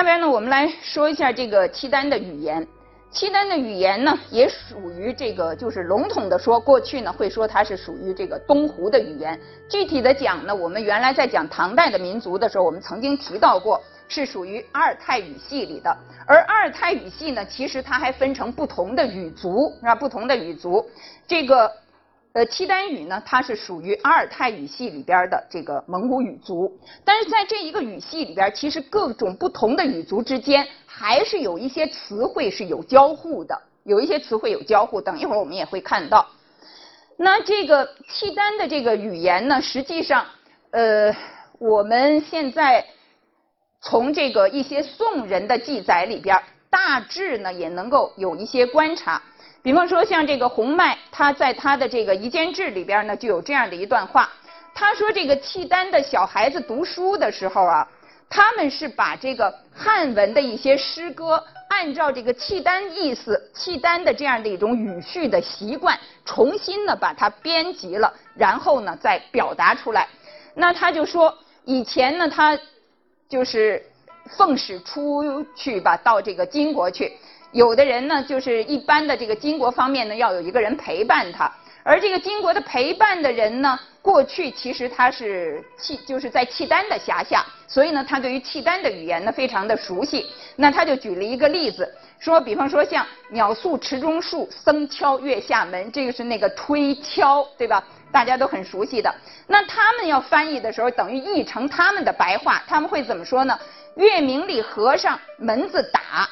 下边呢，我们来说一下这个契丹的语言。契丹的语言呢，也属于这个，就是笼统的说，过去呢会说它是属于这个东胡的语言。具体的讲呢，我们原来在讲唐代的民族的时候，我们曾经提到过，是属于阿尔泰语系里的。而阿尔泰语系呢，其实它还分成不同的语族，是吧？不同的语族，这个。呃，契丹语呢，它是属于阿尔泰语系里边的这个蒙古语族，但是在这一个语系里边，其实各种不同的语族之间还是有一些词汇是有交互的，有一些词汇有交互。等一会儿我们也会看到。那这个契丹的这个语言呢，实际上，呃，我们现在从这个一些宋人的记载里边，大致呢也能够有一些观察。比方说，像这个洪迈，他在他的这个《夷坚志》里边呢，就有这样的一段话。他说，这个契丹的小孩子读书的时候啊，他们是把这个汉文的一些诗歌，按照这个契丹意思、契丹的这样的一种语序的习惯，重新呢把它编辑了，然后呢再表达出来。那他就说，以前呢他就是奉使出去吧，到这个金国去。有的人呢，就是一般的这个金国方面呢，要有一个人陪伴他。而这个金国的陪伴的人呢，过去其实他是契，就是在契丹的辖下，所以呢，他对于契丹的语言呢非常的熟悉。那他就举了一个例子，说，比方说像鸟宿池中树，僧敲月下门，这个是那个推敲，对吧？大家都很熟悉的。那他们要翻译的时候，等于译成他们的白话，他们会怎么说呢？月明里和尚门子打。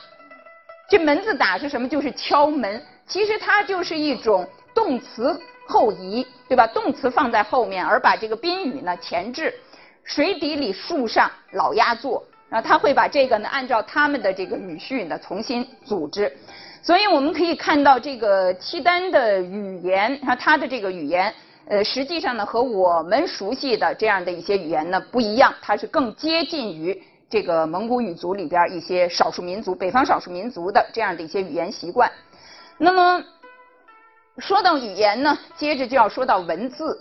这门字打是什么？就是敲门。其实它就是一种动词后移，对吧？动词放在后面，而把这个宾语呢前置。水底里树上老鸦坐，然后他会把这个呢按照他们的这个语序呢重新组织。所以我们可以看到这个契丹的语言，它它的这个语言，呃，实际上呢和我们熟悉的这样的一些语言呢不一样，它是更接近于。这个蒙古语族里边一些少数民族，北方少数民族的这样的一些语言习惯。那么说到语言呢，接着就要说到文字。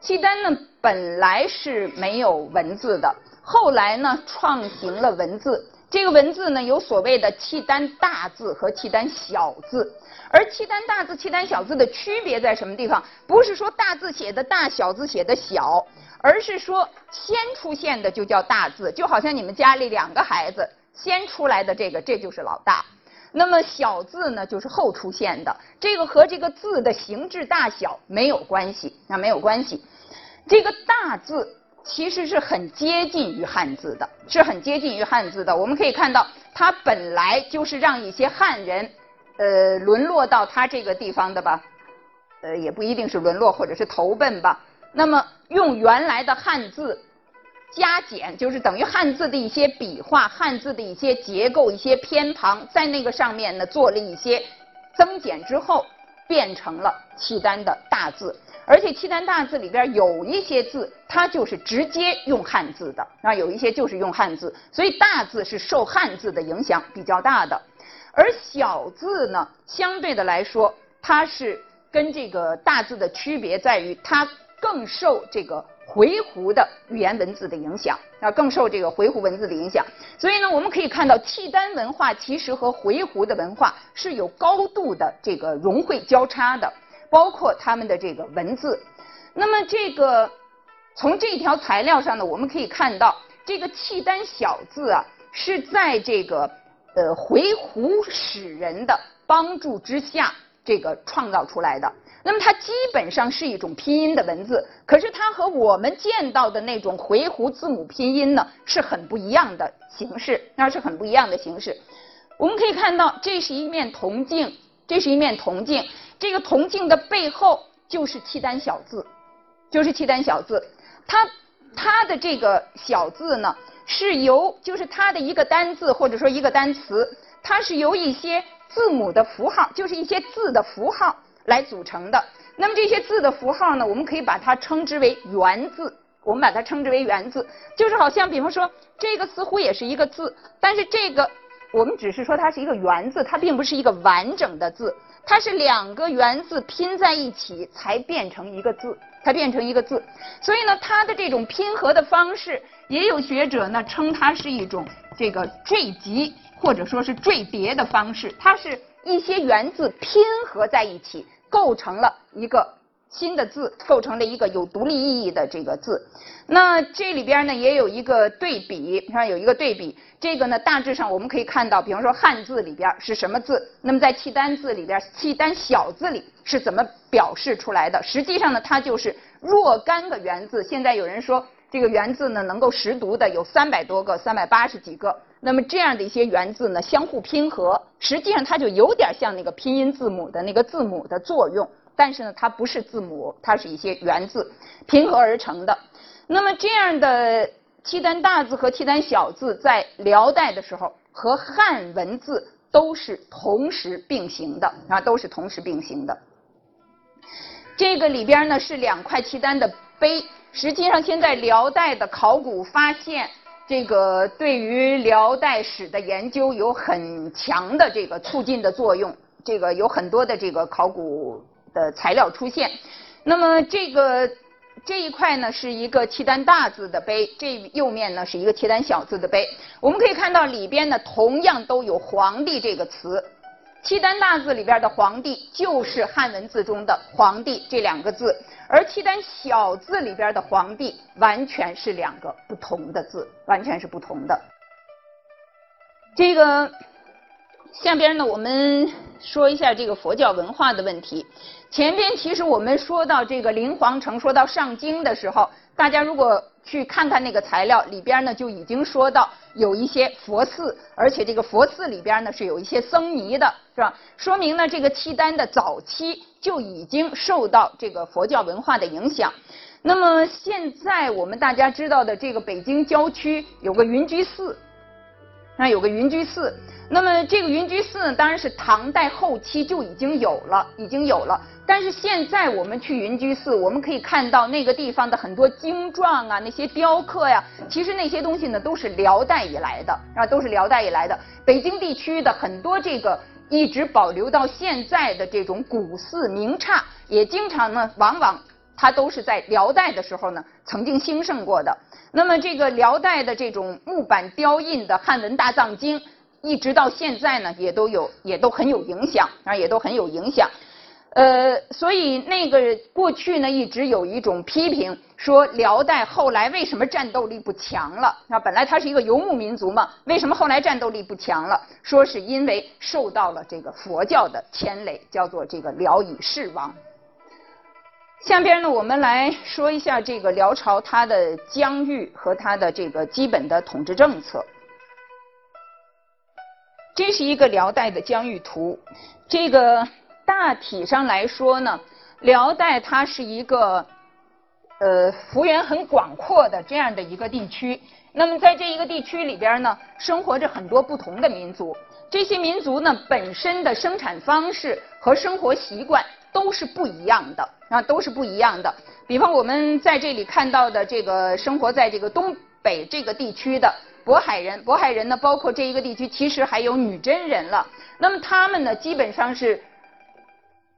契丹呢本来是没有文字的，后来呢创行了文字。这个文字呢有所谓的契丹大字和契丹小字。而契丹大字、契丹小字的区别在什么地方？不是说大字写的大，小字写的小。而是说，先出现的就叫大字，就好像你们家里两个孩子先出来的这个，这就是老大。那么小字呢，就是后出现的，这个和这个字的形制大小没有关系，那没有关系。这个大字其实是很接近于汉字的，是很接近于汉字的。我们可以看到，它本来就是让一些汉人，呃，沦落到他这个地方的吧，呃，也不一定是沦落，或者是投奔吧。那么用原来的汉字加减，就是等于汉字的一些笔画、汉字的一些结构、一些偏旁，在那个上面呢做了一些增减之后，变成了契丹的大字。而且契丹大字里边有一些字，它就是直接用汉字的，啊，有一些就是用汉字，所以大字是受汉字的影响比较大的。而小字呢，相对的来说，它是跟这个大字的区别在于它。更受这个回鹘的语言文字的影响啊，更受这个回鹘文字的影响。所以呢，我们可以看到契丹文化其实和回鹘的文化是有高度的这个融汇交叉的，包括他们的这个文字。那么这个从这条材料上呢，我们可以看到这个契丹小字啊，是在这个呃回鹘使人的帮助之下，这个创造出来的。那么它基本上是一种拼音的文字，可是它和我们见到的那种回鹘字母拼音呢是很不一样的形式，那是很不一样的形式。我们可以看到，这是一面铜镜，这是一面铜镜，这个铜镜的背后就是契丹小字，就是契丹小字。它它的这个小字呢，是由就是它的一个单字或者说一个单词，它是由一些字母的符号，就是一些字的符号。来组成的。那么这些字的符号呢，我们可以把它称之为元字。我们把它称之为元字，就是好像比方说这个似乎也是一个字，但是这个我们只是说它是一个圆字，它并不是一个完整的字，它是两个圆字拼在一起才变成一个字，才变成一个字。所以呢，它的这种拼合的方式，也有学者呢称它是一种这个缀集或者说是缀叠的方式，它是一些圆字拼合在一起，构成了一个。新的字构成了一个有独立意义的这个字，那这里边呢也有一个对比，你看有一个对比，这个呢大致上我们可以看到，比方说汉字里边是什么字，那么在契丹字里边，契丹小字里是怎么表示出来的？实际上呢，它就是若干个元字。现在有人说这个元字呢能够识读的有三百多个，三百八十几个。那么这样的一些元字呢相互拼合，实际上它就有点像那个拼音字母的那个字母的作用。但是呢，它不是字母，它是一些元字拼合而成的。那么这样的契丹大字和契丹小字，在辽代的时候和汉文字都是同时并行的啊，都是同时并行的。这个里边呢是两块契丹的碑，实际上现在辽代的考古发现，这个对于辽代史的研究有很强的这个促进的作用。这个有很多的这个考古。的材料出现，那么这个这一块呢是一个契丹大字的碑，这右面呢是一个契丹小字的碑。我们可以看到里边呢同样都有“皇帝”这个词，契丹大字里边的“皇帝”就是汉文字中的“皇帝”这两个字，而契丹小字里边的“皇帝”完全是两个不同的字，完全是不同的。这个。下边呢，我们说一下这个佛教文化的问题。前边其实我们说到这个灵皇城，说到上京的时候，大家如果去看看那个材料里边呢，就已经说到有一些佛寺，而且这个佛寺里边呢是有一些僧尼的，是吧？说明呢，这个契丹的早期就已经受到这个佛教文化的影响。那么现在我们大家知道的这个北京郊区有个云居寺。那有个云居寺，那么这个云居寺呢，当然是唐代后期就已经有了，已经有了。但是现在我们去云居寺，我们可以看到那个地方的很多经幢啊，那些雕刻呀，其实那些东西呢都是辽代以来的啊，都是辽代以来的。北京地区的很多这个一直保留到现在的这种古寺名刹，也经常呢，往往它都是在辽代的时候呢曾经兴盛过的。那么这个辽代的这种木板雕印的汉文大藏经，一直到现在呢，也都有，也都很有影响啊，也都很有影响。呃，所以那个过去呢，一直有一种批评，说辽代后来为什么战斗力不强了？啊，本来它是一个游牧民族嘛，为什么后来战斗力不强了？说是因为受到了这个佛教的牵累，叫做这个辽以世亡。下边呢，我们来说一下这个辽朝它的疆域和它的这个基本的统治政策。这是一个辽代的疆域图，这个大体上来说呢，辽代它是一个呃幅员很广阔的这样的一个地区。那么在这一个地区里边呢，生活着很多不同的民族。这些民族呢本身的生产方式和生活习惯。都是不一样的啊，都是不一样的。比方我们在这里看到的这个生活在这个东北这个地区的渤海人，渤海人呢，包括这一个地区其实还有女真人了。那么他们呢，基本上是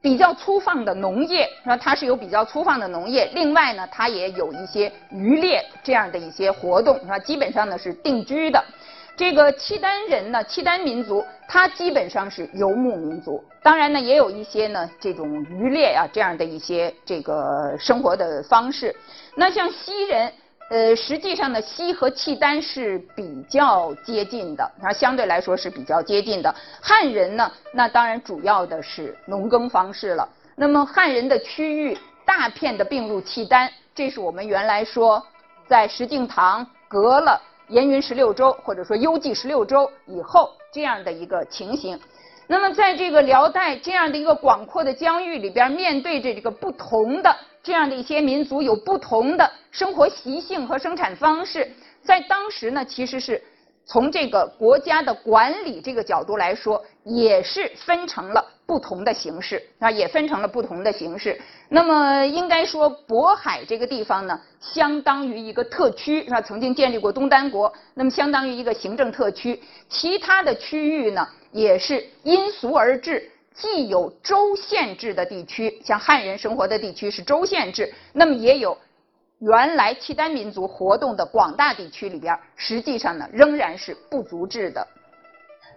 比较粗放的农业，是吧？它是有比较粗放的农业。另外呢，它也有一些渔猎这样的一些活动，是吧？基本上呢是定居的。这个契丹人呢，契丹民族，它基本上是游牧民族。当然呢，也有一些呢这种渔猎啊这样的一些这个生活的方式。那像西人，呃，实际上呢，西和契丹是比较接近的，啊，相对来说是比较接近的。汉人呢，那当然主要的是农耕方式了。那么汉人的区域大片的并入契丹，这是我们原来说在石敬瑭隔了。燕云十六州，或者说幽蓟十六州以后这样的一个情形，那么在这个辽代这样的一个广阔的疆域里边，面对着这个不同的这样的一些民族，有不同的生活习性和生产方式，在当时呢，其实是从这个国家的管理这个角度来说，也是分成了不同的形式啊，也分成了不同的形式。那么应该说，渤海这个地方呢，相当于一个特区，是吧？曾经建立过东丹国，那么相当于一个行政特区。其他的区域呢，也是因俗而治，既有州县制的地区，像汉人生活的地区是州县制，那么也有原来契丹民族活动的广大地区里边，实际上呢，仍然是部族制的。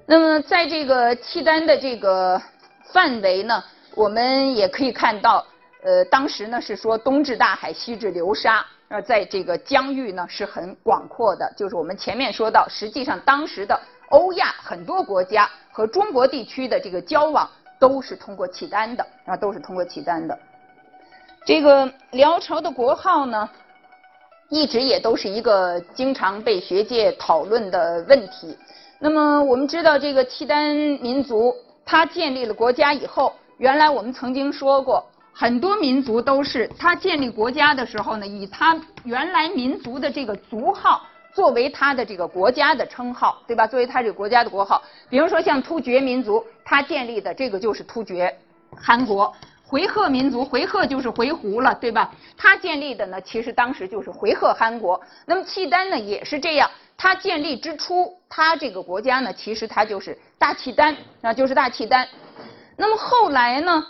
那么在这个契丹的这个。范围呢，我们也可以看到，呃，当时呢是说东至大海，西至流沙，呃，在这个疆域呢是很广阔的。就是我们前面说到，实际上当时的欧亚很多国家和中国地区的这个交往都是通过契丹的，啊，都是通过契丹的。这个辽朝的国号呢，一直也都是一个经常被学界讨论的问题。那么我们知道，这个契丹民族。他建立了国家以后，原来我们曾经说过，很多民族都是他建立国家的时候呢，以他原来民族的这个族号作为他的这个国家的称号，对吧？作为他这个国家的国号。比如说像突厥民族，他建立的这个就是突厥汗国；回纥民族，回纥就是回鹘了，对吧？他建立的呢，其实当时就是回纥汗国。那么契丹呢，也是这样。他建立之初，他这个国家呢，其实他就是大契丹，啊，就是大契丹。那么后来呢，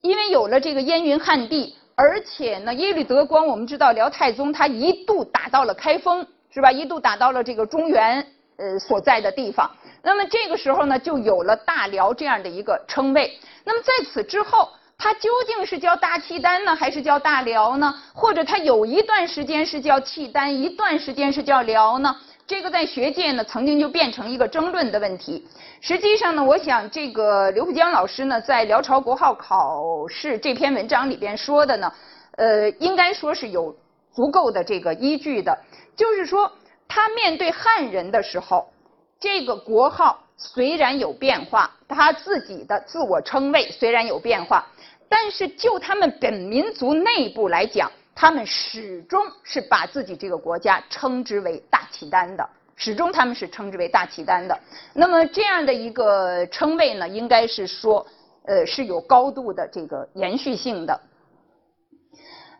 因为有了这个燕云汉地，而且呢，耶律德光，我们知道辽太宗他一度打到了开封，是吧？一度打到了这个中原，呃，所在的地方。那么这个时候呢，就有了大辽这样的一个称谓。那么在此之后。它究竟是叫大契丹呢，还是叫大辽呢？或者它有一段时间是叫契丹，一段时间是叫辽呢？这个在学界呢，曾经就变成一个争论的问题。实际上呢，我想这个刘浦江老师呢，在辽朝国号考试这篇文章里边说的呢，呃，应该说是有足够的这个依据的。就是说，他面对汉人的时候，这个国号虽然有变化，他自己的自我称谓虽然有变化。但是就他们本民族内部来讲，他们始终是把自己这个国家称之为大契丹的，始终他们是称之为大契丹的。那么这样的一个称谓呢，应该是说，呃，是有高度的这个延续性的。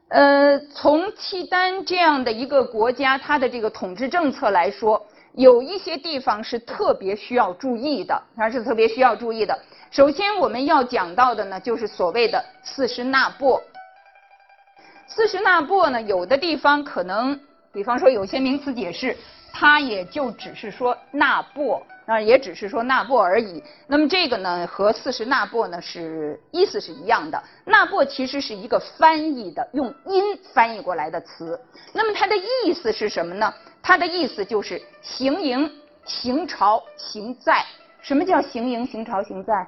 呃，从契丹这样的一个国家，它的这个统治政策来说，有一些地方是特别需要注意的，它是特别需要注意的。首先，我们要讲到的呢，就是所谓的四十那泊。四十那泊呢，有的地方可能，比方说有些名词解释，它也就只是说那泊，啊，也只是说那泊而已。那么这个呢，和四十那泊呢是意思是一样的。那泊其实是一个翻译的，用音翻译过来的词。那么它的意思是什么呢？它的意思就是行营、行朝、行在。什么叫行营、行朝、行在？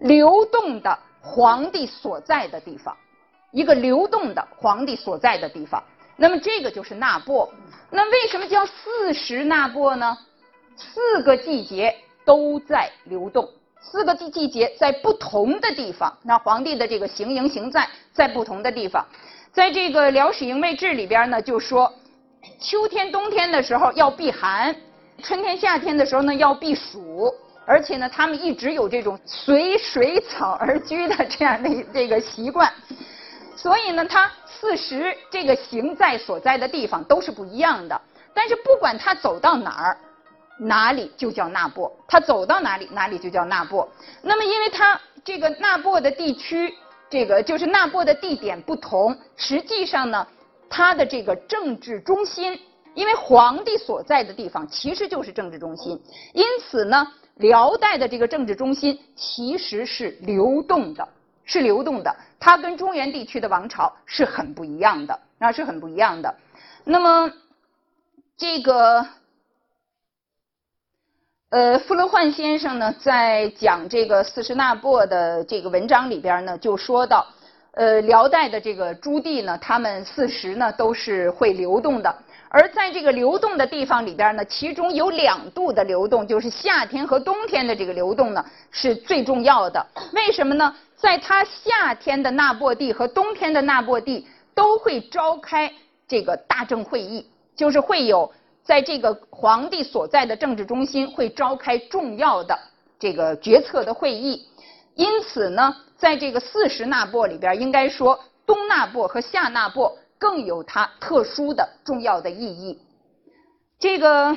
流动的皇帝所在的地方，一个流动的皇帝所在的地方，那么这个就是纳泊。那为什么叫四时纳泊呢？四个季节都在流动，四个季季节在不同的地方。那皇帝的这个行营行在在不同的地方，在这个《辽史营卫志》里边呢，就说秋天冬天的时候要避寒，春天夏天的时候呢要避暑。而且呢，他们一直有这种随水草而居的这样的这个习惯，所以呢，他四时这个行在所在的地方都是不一样的。但是不管他走到哪儿，哪里就叫那泊；他走到哪里，哪里就叫那泊。那么，因为他这个那泊的地区，这个就是那泊的地点不同，实际上呢，他的这个政治中心，因为皇帝所在的地方其实就是政治中心，因此呢。辽代的这个政治中心其实是流动的，是流动的，它跟中原地区的王朝是很不一样的，啊，是很不一样的。那么，这个，呃，傅勒焕先生呢，在讲这个四十那泊的这个文章里边呢，就说到，呃，辽代的这个朱棣呢，他们四时呢都是会流动的。而在这个流动的地方里边呢，其中有两度的流动，就是夏天和冬天的这个流动呢，是最重要的。为什么呢？在它夏天的那泊地和冬天的那泊地都会召开这个大政会议，就是会有在这个皇帝所在的政治中心会召开重要的这个决策的会议。因此呢，在这个四十那波里边，应该说东那波和夏那波更有它特殊的重要的意义。这个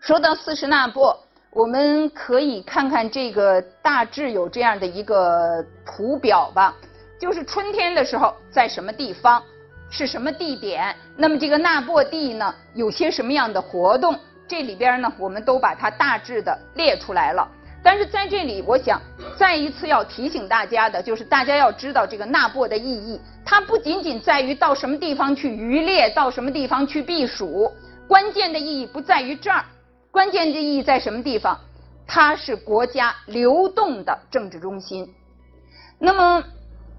说到四十那波，我们可以看看这个大致有这样的一个图表吧，就是春天的时候在什么地方，是什么地点，那么这个那波地呢有些什么样的活动，这里边呢我们都把它大致的列出来了。但是在这里，我想再一次要提醒大家的，就是大家要知道这个纳波的意义，它不仅仅在于到什么地方去渔猎，到什么地方去避暑，关键的意义不在于这儿，关键的意义在什么地方？它是国家流动的政治中心。那么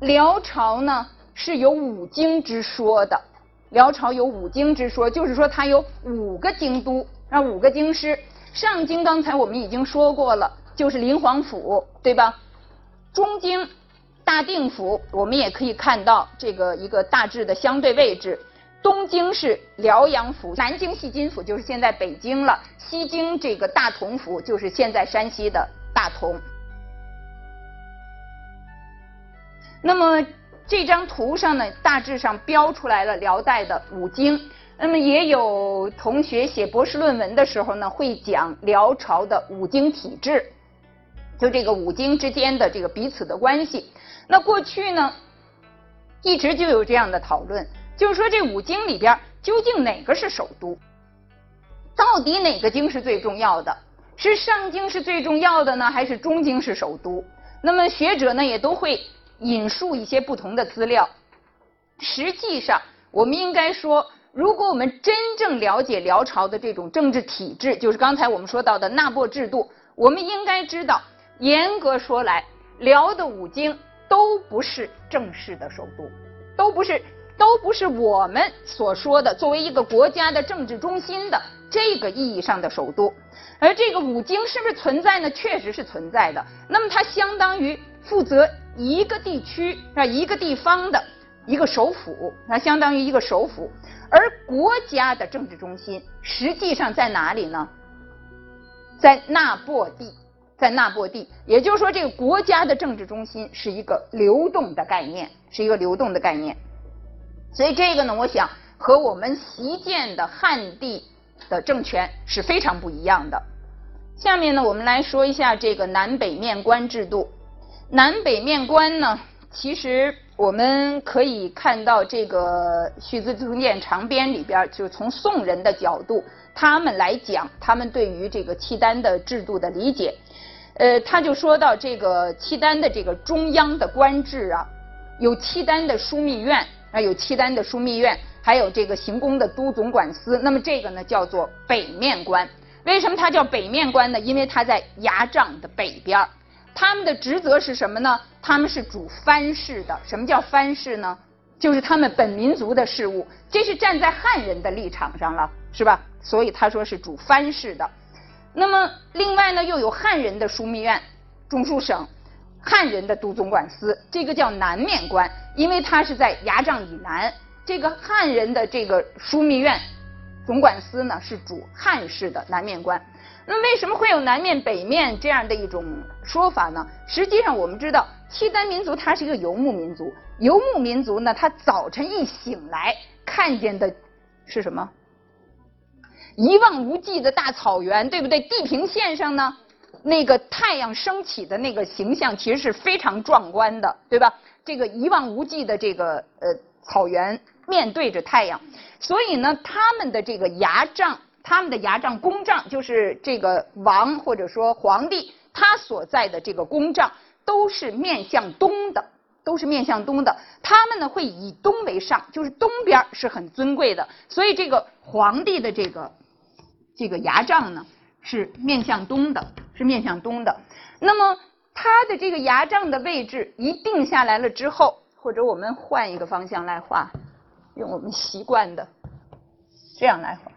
辽朝呢是有五经之说的，辽朝有五经之说，就是说它有五个京都，啊五个京师。上京刚才我们已经说过了。就是临皇府，对吧？中京大定府，我们也可以看到这个一个大致的相对位置。东京是辽阳府，南京西津府就是现在北京了。西京这个大同府就是现在山西的大同。那么这张图上呢，大致上标出来了辽代的五经。那么也有同学写博士论文的时候呢，会讲辽朝的五经体制。就这个五经之间的这个彼此的关系，那过去呢，一直就有这样的讨论，就是说这五经里边究竟哪个是首都？到底哪个经是最重要的？是上京是最重要的呢，还是中京是首都？那么学者呢也都会引述一些不同的资料。实际上，我们应该说，如果我们真正了解辽朝的这种政治体制，就是刚才我们说到的纳波制度，我们应该知道。严格说来，辽的五经都不是正式的首都，都不是，都不是我们所说的作为一个国家的政治中心的这个意义上的首都。而这个五经是不是存在呢？确实是存在的。那么它相当于负责一个地区啊一个地方的一个首府，它相当于一个首府。而国家的政治中心实际上在哪里呢？在那波地。在那波地，也就是说，这个国家的政治中心是一个流动的概念，是一个流动的概念。所以这个呢，我想和我们习见的汉地的政权是非常不一样的。下面呢，我们来说一下这个南北面官制度。南北面官呢，其实我们可以看到这个《续资通鉴长编》里边，就是从宋人的角度，他们来讲，他们对于这个契丹的制度的理解。呃，他就说到这个契丹的这个中央的官制啊，有契丹的枢密院啊，有契丹的枢密院，还有这个行宫的都总管司。那么这个呢叫做北面官。为什么它叫北面官呢？因为它在牙帐的北边。他们的职责是什么呢？他们是主藩事的。什么叫藩事呢？就是他们本民族的事务。这是站在汉人的立场上了，是吧？所以他说是主藩事的。那么，另外呢，又有汉人的枢密院、中书省，汉人的都总管司，这个叫南面官，因为它是在牙帐以南。这个汉人的这个枢密院、总管司呢，是主汉室的南面官。那为什么会有南面、北面这样的一种说法呢？实际上，我们知道，契丹民族它是一个游牧民族，游牧民族呢，他早晨一醒来看见的是什么？一望无际的大草原，对不对？地平线上呢，那个太阳升起的那个形象，其实是非常壮观的，对吧？这个一望无际的这个呃草原，面对着太阳，所以呢，他们的这个牙帐，他们的牙帐宫帐，就是这个王或者说皇帝他所在的这个宫帐，都是面向东的，都是面向东的。他们呢会以东为上，就是东边是很尊贵的，所以这个皇帝的这个。这个牙帐呢是面向东的，是面向东的。那么它的这个牙帐的位置一定下来了之后，或者我们换一个方向来画，用我们习惯的这样来画，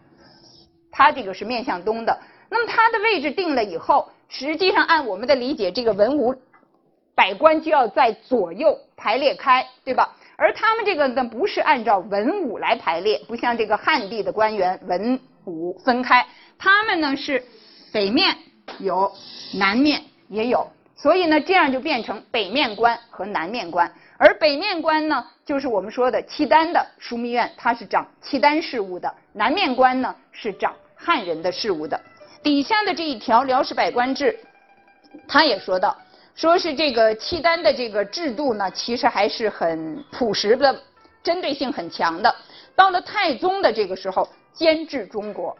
它这个是面向东的。那么它的位置定了以后，实际上按我们的理解，这个文武百官就要在左右排列开，对吧？而他们这个呢不是按照文武来排列，不像这个汉地的官员文。五分开，他们呢是北面有，南面也有，所以呢，这样就变成北面官和南面官。而北面官呢，就是我们说的契丹的枢密院，它是掌契丹事务的；南面官呢，是掌汉人的事务的。底下的这一条辽史百官制，他也说到，说是这个契丹的这个制度呢，其实还是很朴实的，针对性很强的。到了太宗的这个时候，监治中国。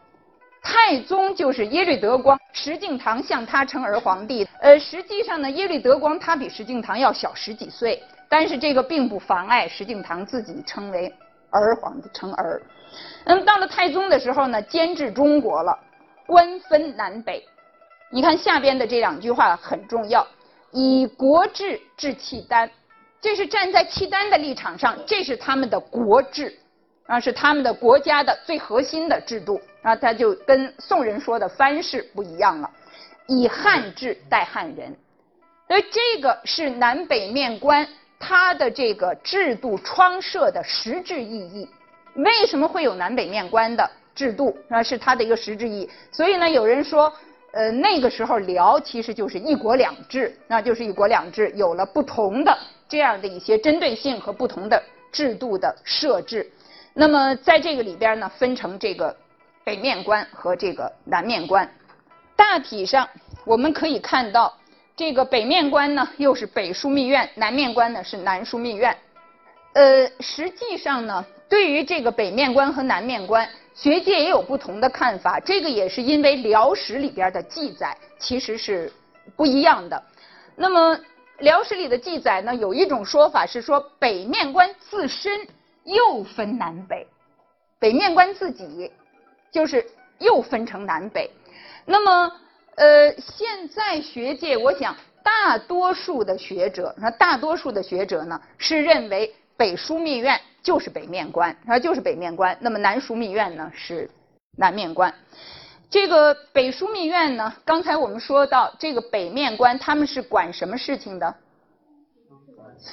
太宗就是耶律德光，石敬瑭向他称儿皇帝。呃，实际上呢，耶律德光他比石敬瑭要小十几岁，但是这个并不妨碍石敬瑭自己称为儿皇帝，称儿。那么到了太宗的时候呢，监治中国了，官分南北。你看下边的这两句话很重要，以国制治契丹，这是站在契丹的立场上，这是他们的国制。啊，是他们的国家的最核心的制度啊，它就跟宋人说的藩式不一样了，以汉制待汉人，所以这个是南北面官它的这个制度创设的实质意义。为什么会有南北面官的制度？啊，是它的一个实质意义。所以呢，有人说，呃，那个时候辽其实就是一国两制，那就是一国两制，有了不同的这样的一些针对性和不同的制度的设置。那么在这个里边呢，分成这个北面官和这个南面官。大体上我们可以看到，这个北面官呢又是北枢密院，南面官呢是南枢密院。呃，实际上呢，对于这个北面官和南面官，学界也有不同的看法。这个也是因为辽史里边的记载其实是不一样的。那么辽史里的记载呢，有一种说法是说北面官自身。又分南北，北面官自己就是又分成南北。那么，呃，现在学界我想大多数的学者，那大多数的学者呢是认为北枢密院就是北面官，啊就是北面官。那么南枢密院呢是南面官。这个北枢密院呢，刚才我们说到这个北面官他们是管什么事情的？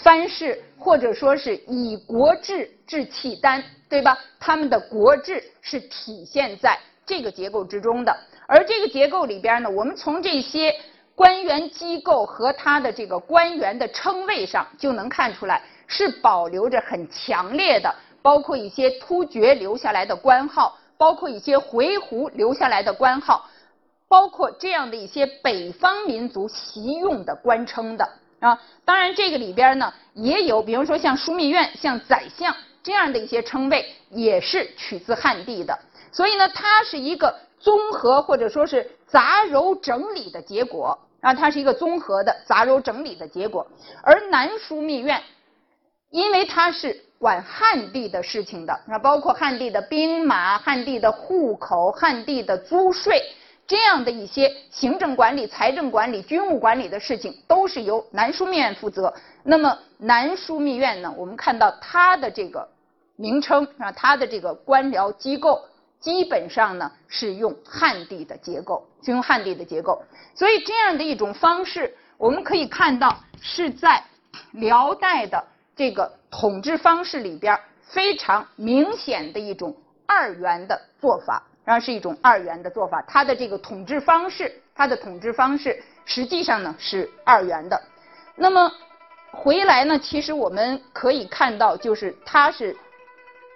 藩士或者说是以国制治契丹，对吧？他们的国制是体现在这个结构之中的。而这个结构里边呢，我们从这些官员机构和他的这个官员的称谓上就能看出来，是保留着很强烈的，包括一些突厥留下来的官号，包括一些回鹘留下来的官号，包括这样的一些北方民族习用的官称的。啊，当然这个里边呢也有，比如说像枢密院、像宰相这样的一些称谓，也是取自汉地的。所以呢，它是一个综合或者说是杂糅整理的结果啊，它是一个综合的杂糅整理的结果。而南枢密院，因为它是管汉地的事情的，那包括汉地的兵马、汉地的户口、汉地的租税。这样的一些行政管理、财政管理、军务管理的事情，都是由南枢密院负责。那么南枢密院呢，我们看到它的这个名称啊，它的这个官僚机构，基本上呢是用汉地的结构，是用汉地的结构。所以这样的一种方式，我们可以看到是在辽代的这个统治方式里边非常明显的一种二元的做法。然后是一种二元的做法，它的这个统治方式，它的统治方式实际上呢是二元的。那么回来呢，其实我们可以看到，就是它是，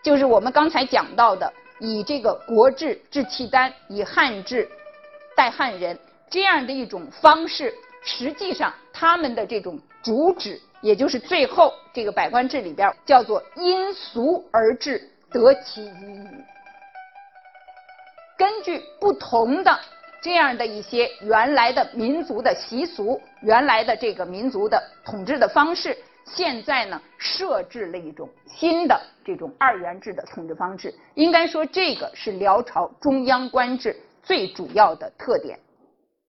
就是我们刚才讲到的，以这个国治治契丹，以汉治待汉人这样的一种方式，实际上他们的这种主旨，也就是最后这个百官制里边叫做因俗而治，得其一语。根据不同的这样的一些原来的民族的习俗，原来的这个民族的统治的方式，现在呢设置了一种新的这种二元制的统治方式。应该说，这个是辽朝中央官制最主要的特点。